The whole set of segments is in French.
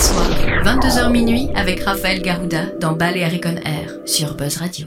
soirs, 22h minuit avec Raphaël Garouda dans Balearic on Air sur Buzz Radio.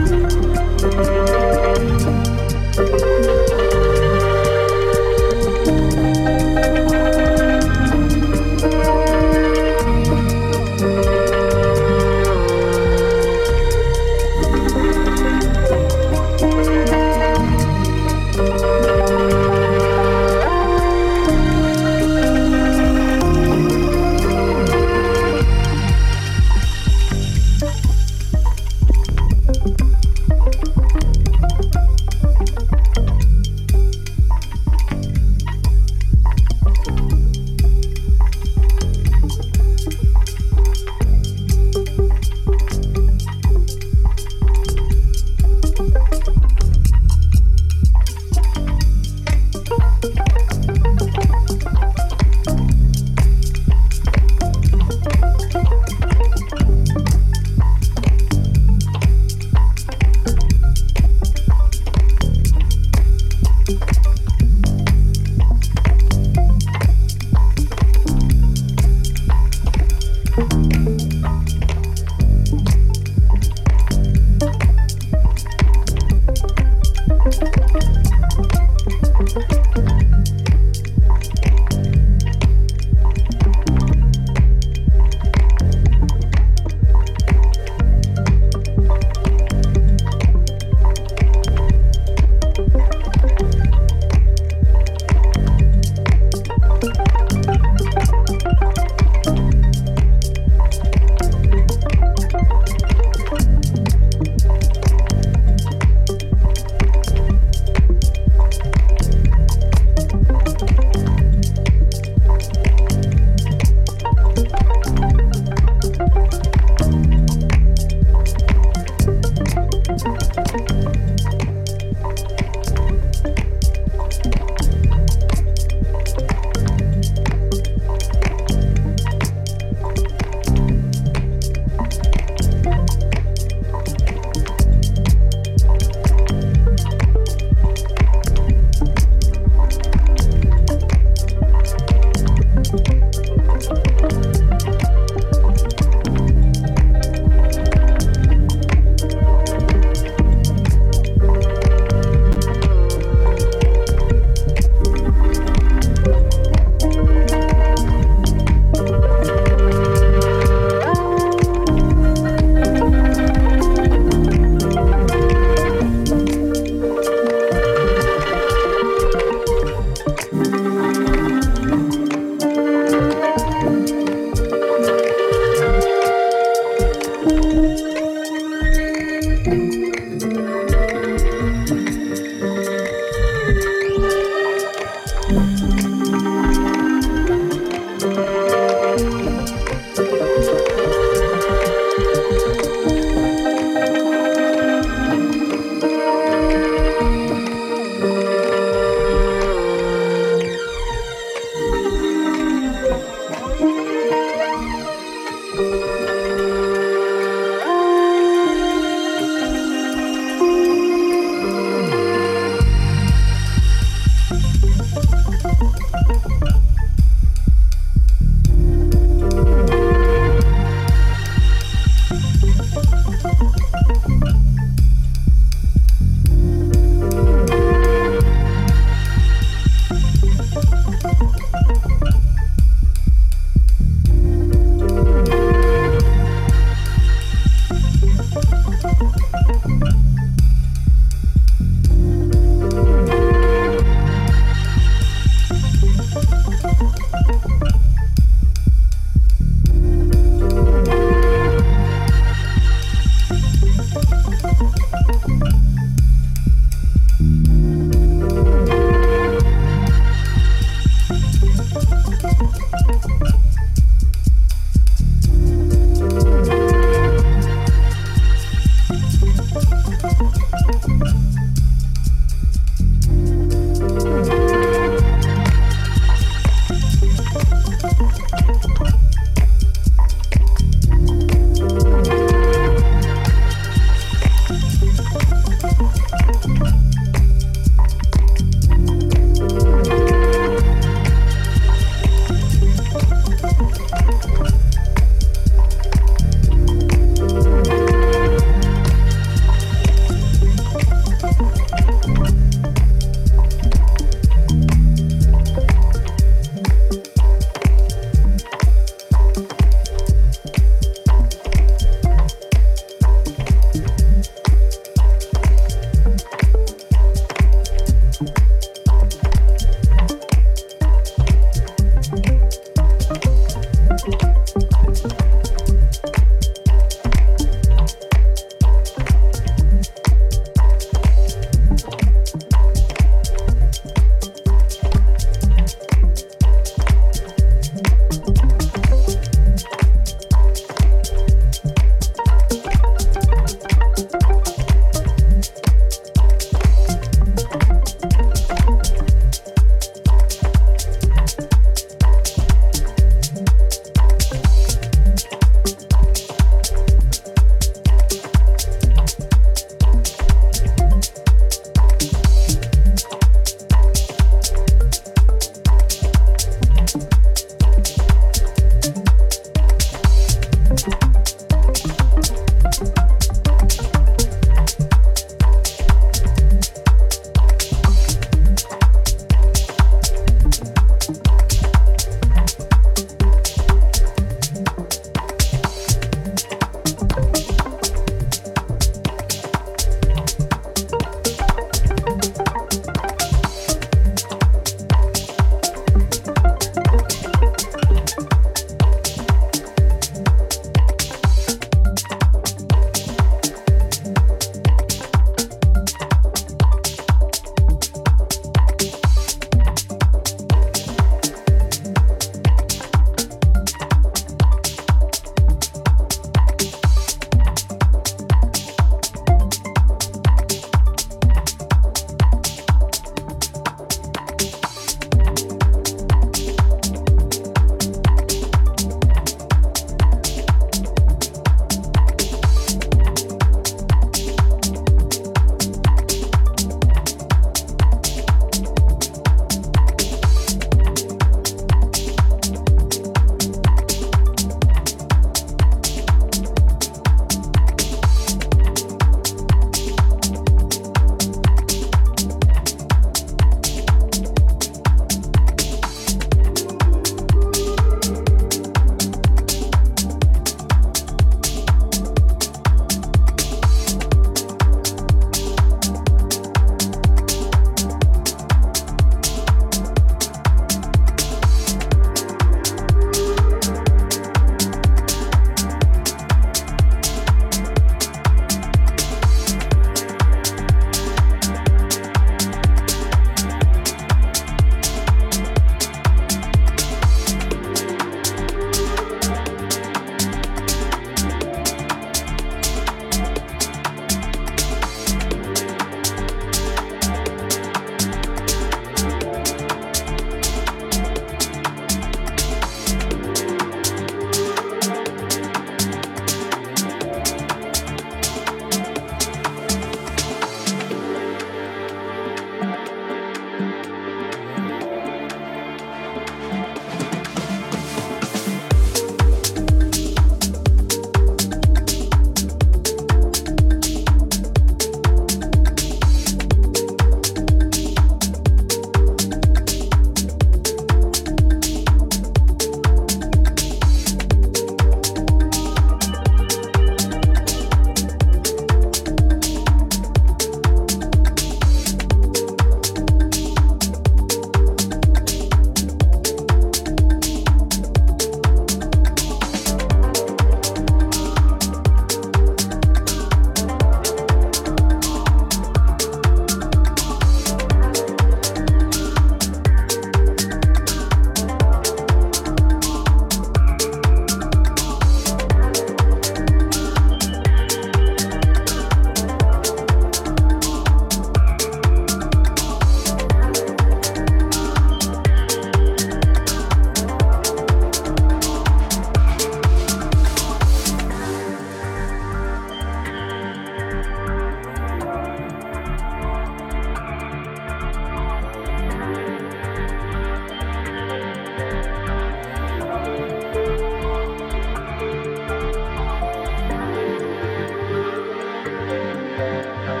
Música